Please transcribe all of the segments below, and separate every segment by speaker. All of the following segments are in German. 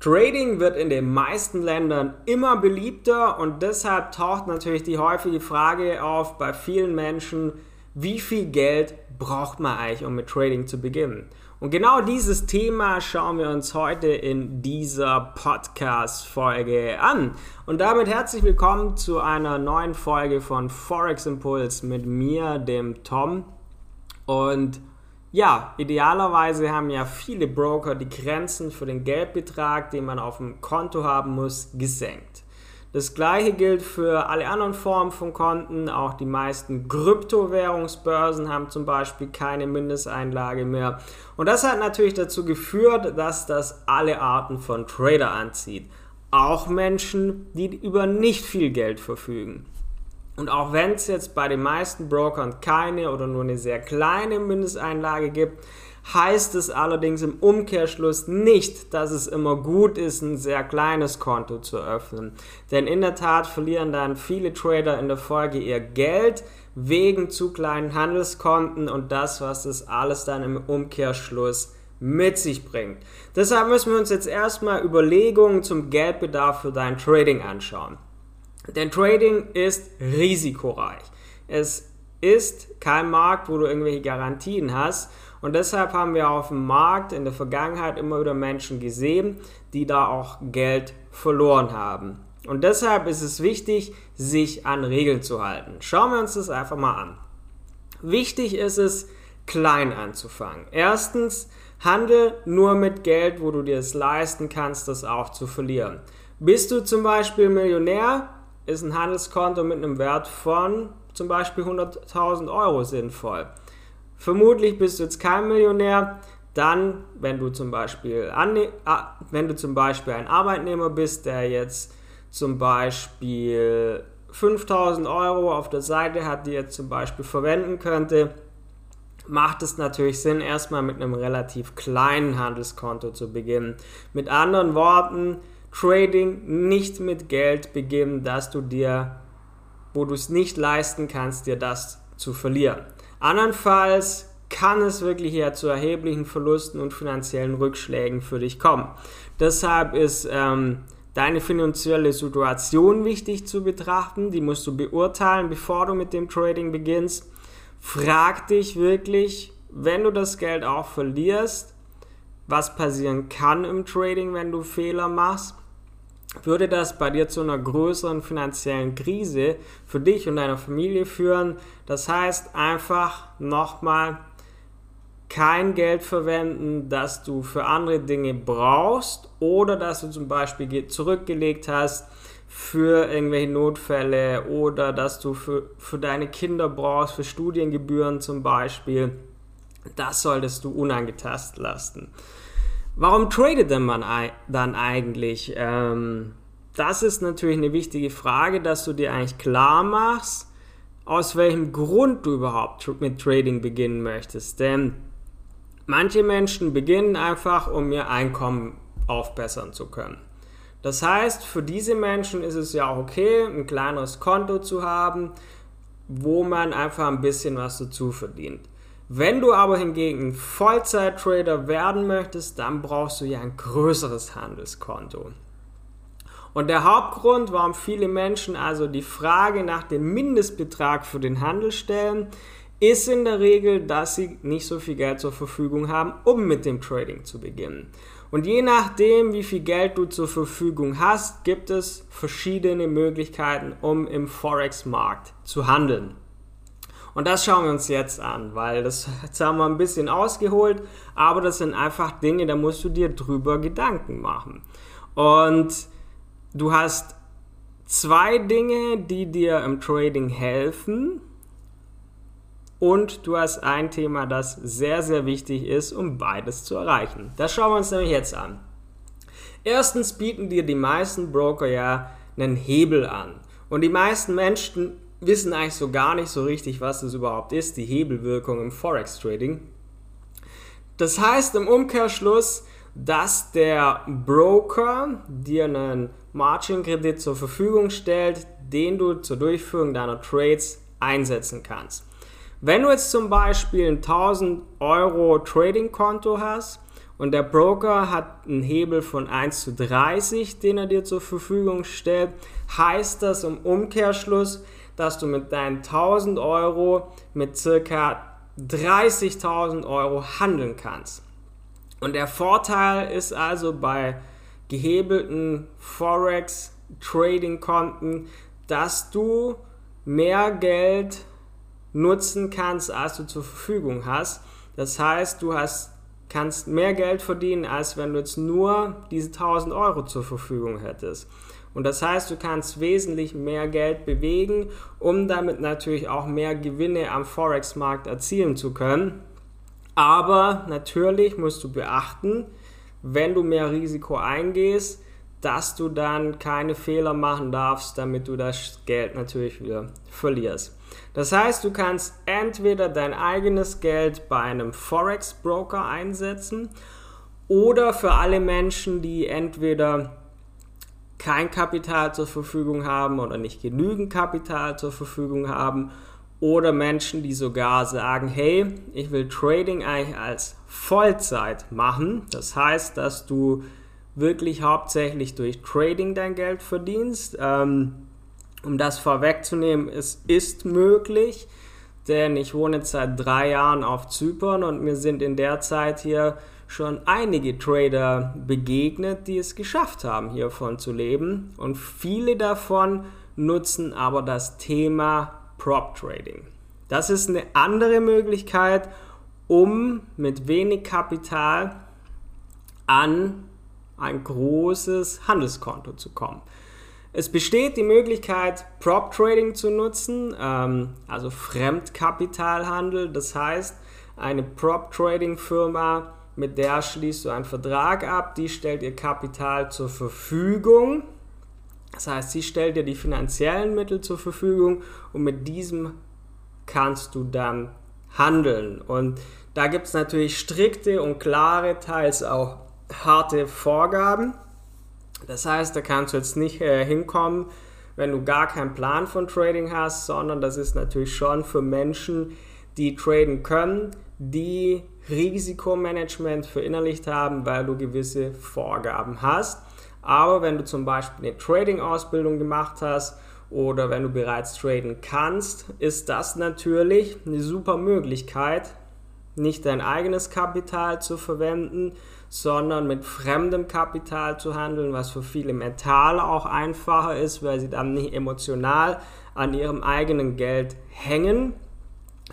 Speaker 1: Trading wird in den meisten Ländern immer beliebter und deshalb taucht natürlich die häufige Frage auf bei vielen Menschen, wie viel Geld braucht man eigentlich, um mit Trading zu beginnen? Und genau dieses Thema schauen wir uns heute in dieser Podcast-Folge an. Und damit herzlich willkommen zu einer neuen Folge von Forex Impulse mit mir, dem Tom. Und ja, idealerweise haben ja viele Broker die Grenzen für den Geldbetrag, den man auf dem Konto haben muss, gesenkt. Das gleiche gilt für alle anderen Formen von Konten. Auch die meisten Kryptowährungsbörsen haben zum Beispiel keine Mindesteinlage mehr. Und das hat natürlich dazu geführt, dass das alle Arten von Trader anzieht. Auch Menschen, die über nicht viel Geld verfügen. Und auch wenn es jetzt bei den meisten Brokern keine oder nur eine sehr kleine Mindesteinlage gibt, heißt es allerdings im Umkehrschluss nicht, dass es immer gut ist, ein sehr kleines Konto zu öffnen. Denn in der Tat verlieren dann viele Trader in der Folge ihr Geld wegen zu kleinen Handelskonten und das, was das alles dann im Umkehrschluss mit sich bringt. Deshalb müssen wir uns jetzt erstmal Überlegungen zum Geldbedarf für dein Trading anschauen. Denn Trading ist risikoreich. Es ist kein Markt, wo du irgendwelche Garantien hast. Und deshalb haben wir auf dem Markt in der Vergangenheit immer wieder Menschen gesehen, die da auch Geld verloren haben. Und deshalb ist es wichtig, sich an Regeln zu halten. Schauen wir uns das einfach mal an. Wichtig ist es, klein anzufangen. Erstens, handel nur mit Geld, wo du dir es leisten kannst, das auch zu verlieren. Bist du zum Beispiel Millionär, ist ein Handelskonto mit einem Wert von zum Beispiel 100.000 Euro sinnvoll. Vermutlich bist du jetzt kein Millionär, dann, wenn du zum Beispiel, wenn du zum Beispiel ein Arbeitnehmer bist, der jetzt zum Beispiel 5000 Euro auf der Seite hat, die er zum Beispiel verwenden könnte, macht es natürlich Sinn, erstmal mit einem relativ kleinen Handelskonto zu beginnen. Mit anderen Worten, Trading nicht mit Geld beginnen, dass du dir, wo du es nicht leisten kannst, dir das zu verlieren. Andernfalls kann es wirklich ja zu erheblichen Verlusten und finanziellen Rückschlägen für dich kommen. Deshalb ist ähm, deine finanzielle Situation wichtig zu betrachten. Die musst du beurteilen, bevor du mit dem Trading beginnst. Frag dich wirklich, wenn du das Geld auch verlierst, was passieren kann im Trading, wenn du Fehler machst würde das bei dir zu einer größeren finanziellen Krise für dich und deine Familie führen. Das heißt einfach nochmal kein Geld verwenden, das du für andere Dinge brauchst oder dass du zum Beispiel zurückgelegt hast für irgendwelche Notfälle oder dass du für, für deine Kinder brauchst, für Studiengebühren zum Beispiel. Das solltest du unangetastet lassen. Warum tradet denn man dann eigentlich? Ähm, das ist natürlich eine wichtige Frage, dass du dir eigentlich klar machst, aus welchem Grund du überhaupt mit Trading beginnen möchtest. Denn manche Menschen beginnen einfach, um ihr Einkommen aufbessern zu können. Das heißt, für diese Menschen ist es ja auch okay, ein kleineres Konto zu haben, wo man einfach ein bisschen was dazu verdient. Wenn du aber hingegen Vollzeit-Trader werden möchtest, dann brauchst du ja ein größeres Handelskonto. Und der Hauptgrund, warum viele Menschen also die Frage nach dem Mindestbetrag für den Handel stellen, ist in der Regel, dass sie nicht so viel Geld zur Verfügung haben, um mit dem Trading zu beginnen. Und je nachdem, wie viel Geld du zur Verfügung hast, gibt es verschiedene Möglichkeiten, um im Forex-Markt zu handeln. Und das schauen wir uns jetzt an, weil das jetzt haben wir ein bisschen ausgeholt, aber das sind einfach Dinge, da musst du dir drüber Gedanken machen. Und du hast zwei Dinge, die dir im Trading helfen. Und du hast ein Thema, das sehr, sehr wichtig ist, um beides zu erreichen. Das schauen wir uns nämlich jetzt an. Erstens bieten dir die meisten Broker ja einen Hebel an. Und die meisten Menschen wissen eigentlich so gar nicht so richtig, was es überhaupt ist, die Hebelwirkung im Forex Trading. Das heißt im Umkehrschluss, dass der Broker dir einen Margin-Kredit zur Verfügung stellt, den du zur Durchführung deiner Trades einsetzen kannst. Wenn du jetzt zum Beispiel ein 1000 Euro Trading-Konto hast und der Broker hat einen Hebel von 1 zu 30, den er dir zur Verfügung stellt, heißt das im Umkehrschluss, dass du mit deinen 1000 Euro mit circa 30.000 Euro handeln kannst. Und der Vorteil ist also bei gehebelten Forex-Trading-Konten, dass du mehr Geld nutzen kannst, als du zur Verfügung hast. Das heißt, du hast, kannst mehr Geld verdienen, als wenn du jetzt nur diese 1000 Euro zur Verfügung hättest. Und das heißt, du kannst wesentlich mehr Geld bewegen, um damit natürlich auch mehr Gewinne am Forex-Markt erzielen zu können. Aber natürlich musst du beachten, wenn du mehr Risiko eingehst, dass du dann keine Fehler machen darfst, damit du das Geld natürlich wieder verlierst. Das heißt, du kannst entweder dein eigenes Geld bei einem Forex-Broker einsetzen oder für alle Menschen, die entweder kein Kapital zur Verfügung haben oder nicht genügend Kapital zur Verfügung haben oder Menschen, die sogar sagen, hey, ich will Trading eigentlich als Vollzeit machen. Das heißt, dass du wirklich hauptsächlich durch Trading dein Geld verdienst. Ähm, um das vorwegzunehmen, es ist möglich, denn ich wohne jetzt seit drei Jahren auf Zypern und mir sind in der Zeit hier schon einige Trader begegnet, die es geschafft haben, hiervon zu leben. Und viele davon nutzen aber das Thema Prop Trading. Das ist eine andere Möglichkeit, um mit wenig Kapital an ein großes Handelskonto zu kommen. Es besteht die Möglichkeit, Prop Trading zu nutzen, ähm, also Fremdkapitalhandel. Das heißt, eine Prop Trading Firma mit der schließt du einen Vertrag ab, die stellt ihr Kapital zur Verfügung. Das heißt, sie stellt dir die finanziellen Mittel zur Verfügung und mit diesem kannst du dann handeln. Und da gibt es natürlich strikte und klare, teils auch harte Vorgaben. Das heißt, da kannst du jetzt nicht äh, hinkommen, wenn du gar keinen Plan von Trading hast, sondern das ist natürlich schon für Menschen, die traden können, die Risikomanagement verinnerlicht haben, weil du gewisse Vorgaben hast. Aber wenn du zum Beispiel eine Trading-Ausbildung gemacht hast oder wenn du bereits traden kannst, ist das natürlich eine super Möglichkeit, nicht dein eigenes Kapital zu verwenden, sondern mit fremdem Kapital zu handeln, was für viele Metalle auch einfacher ist, weil sie dann nicht emotional an ihrem eigenen Geld hängen,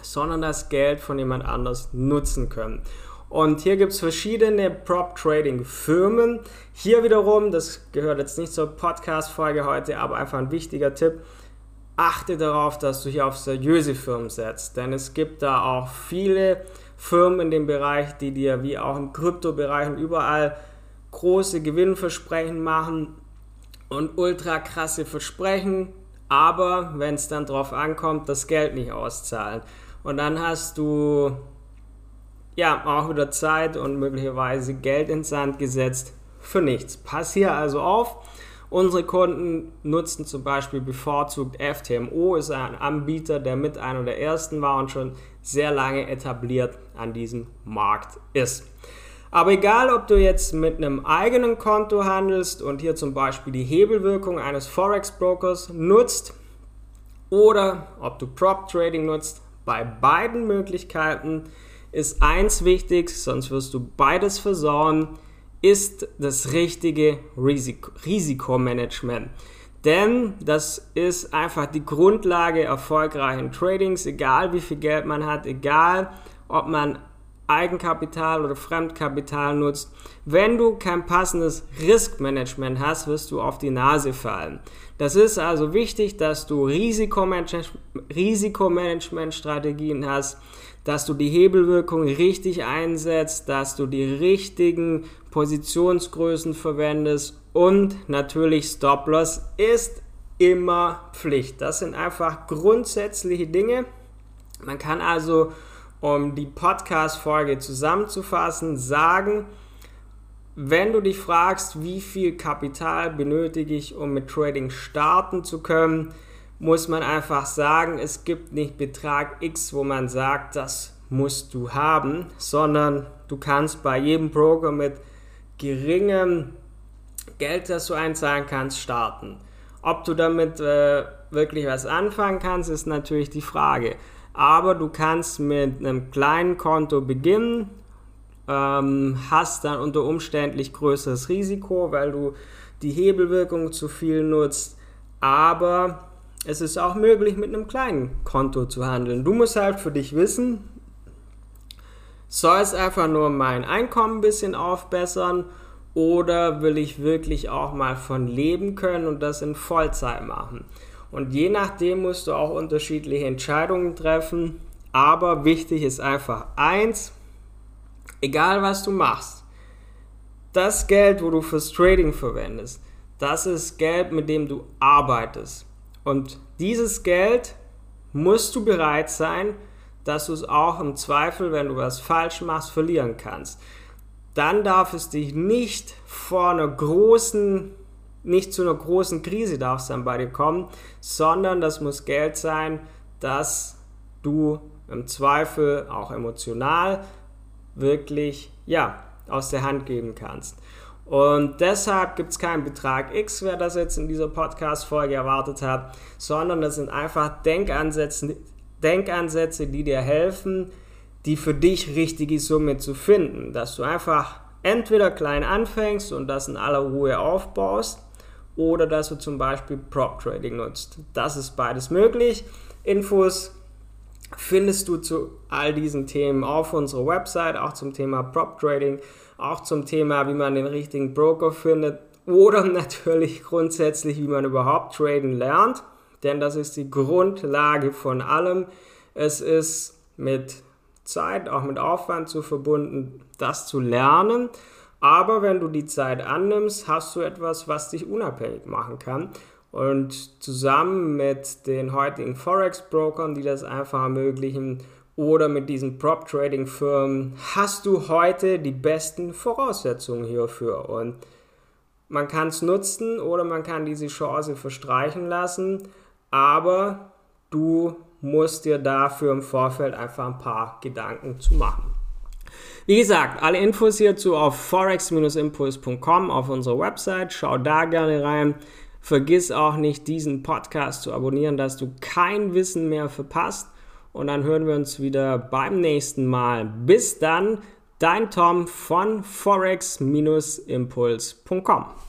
Speaker 1: sondern das Geld von jemand anders nutzen können. Und hier gibt es verschiedene Prop-Trading-Firmen. Hier wiederum, das gehört jetzt nicht zur Podcast-Folge heute, aber einfach ein wichtiger Tipp. Achte darauf, dass du hier auf seriöse Firmen setzt, denn es gibt da auch viele Firmen in dem Bereich, die dir wie auch im Kryptobereich und überall große Gewinnversprechen machen und ultra krasse Versprechen, aber wenn es dann drauf ankommt, das Geld nicht auszahlen. Und dann hast du ja auch wieder Zeit und möglicherweise Geld ins Sand gesetzt für nichts. Pass hier also auf. Unsere Kunden nutzen zum Beispiel bevorzugt FTMO, ist ein Anbieter, der mit einer der ersten war und schon sehr lange etabliert an diesem Markt ist. Aber egal, ob du jetzt mit einem eigenen Konto handelst und hier zum Beispiel die Hebelwirkung eines Forex-Brokers nutzt oder ob du Prop Trading nutzt, bei beiden Möglichkeiten ist eins wichtig, sonst wirst du beides versauen, ist das richtige Risiko Risikomanagement. Denn das ist einfach die Grundlage erfolgreichen Tradings, egal wie viel Geld man hat, egal ob man Eigenkapital oder Fremdkapital nutzt. Wenn du kein passendes Riskmanagement hast, wirst du auf die Nase fallen. Das ist also wichtig, dass du Risikomanagementstrategien hast, dass du die Hebelwirkung richtig einsetzt, dass du die richtigen Positionsgrößen verwendest und natürlich Stop-Loss ist immer Pflicht. Das sind einfach grundsätzliche Dinge. Man kann also um die Podcast-Folge zusammenzufassen, sagen, wenn du dich fragst, wie viel Kapital benötige ich, um mit Trading starten zu können, muss man einfach sagen, es gibt nicht Betrag X, wo man sagt, das musst du haben, sondern du kannst bei jedem Broker mit geringem Geld, das du einzahlen kannst, starten. Ob du damit äh, wirklich was anfangen kannst, ist natürlich die Frage. Aber du kannst mit einem kleinen Konto beginnen, ähm, hast dann unter Umständen größeres Risiko, weil du die Hebelwirkung zu viel nutzt. Aber es ist auch möglich, mit einem kleinen Konto zu handeln. Du musst halt für dich wissen, soll es einfach nur mein Einkommen ein bisschen aufbessern oder will ich wirklich auch mal von leben können und das in Vollzeit machen? Und je nachdem musst du auch unterschiedliche Entscheidungen treffen. Aber wichtig ist einfach eins, egal was du machst, das Geld, wo du fürs Trading verwendest, das ist Geld, mit dem du arbeitest. Und dieses Geld musst du bereit sein, dass du es auch im Zweifel, wenn du was falsch machst, verlieren kannst. Dann darf es dich nicht vor einer großen, nicht zu einer großen Krise darf es dann bei dir kommen, sondern das muss Geld sein, das du im Zweifel auch emotional wirklich, ja, aus der Hand geben kannst. Und deshalb gibt es keinen Betrag X, wer das jetzt in dieser Podcast-Folge erwartet hat, sondern das sind einfach Denkansätze, Denkansätze, die dir helfen, die für dich richtige Summe zu finden. Dass du einfach entweder klein anfängst und das in aller Ruhe aufbaust oder dass du zum Beispiel Prop Trading nutzt. Das ist beides möglich. Infos findest du zu all diesen Themen auf unserer Website, auch zum Thema Prop Trading, auch zum Thema, wie man den richtigen Broker findet oder natürlich grundsätzlich, wie man überhaupt traden lernt, denn das ist die Grundlage von allem. Es ist mit Zeit, auch mit Aufwand zu verbunden, das zu lernen. Aber wenn du die Zeit annimmst, hast du etwas, was dich unabhängig machen kann. Und zusammen mit den heutigen Forex-Brokern, die das einfach ermöglichen, oder mit diesen Prop-Trading-Firmen, hast du heute die besten Voraussetzungen hierfür. Und man kann es nutzen oder man kann diese Chance verstreichen lassen, aber du musst dir dafür im Vorfeld einfach ein paar Gedanken zu machen. Wie gesagt, alle Infos hierzu auf forex-impuls.com auf unserer Website. Schau da gerne rein. Vergiss auch nicht, diesen Podcast zu abonnieren, dass du kein Wissen mehr verpasst. Und dann hören wir uns wieder beim nächsten Mal. Bis dann, dein Tom von forex-impuls.com.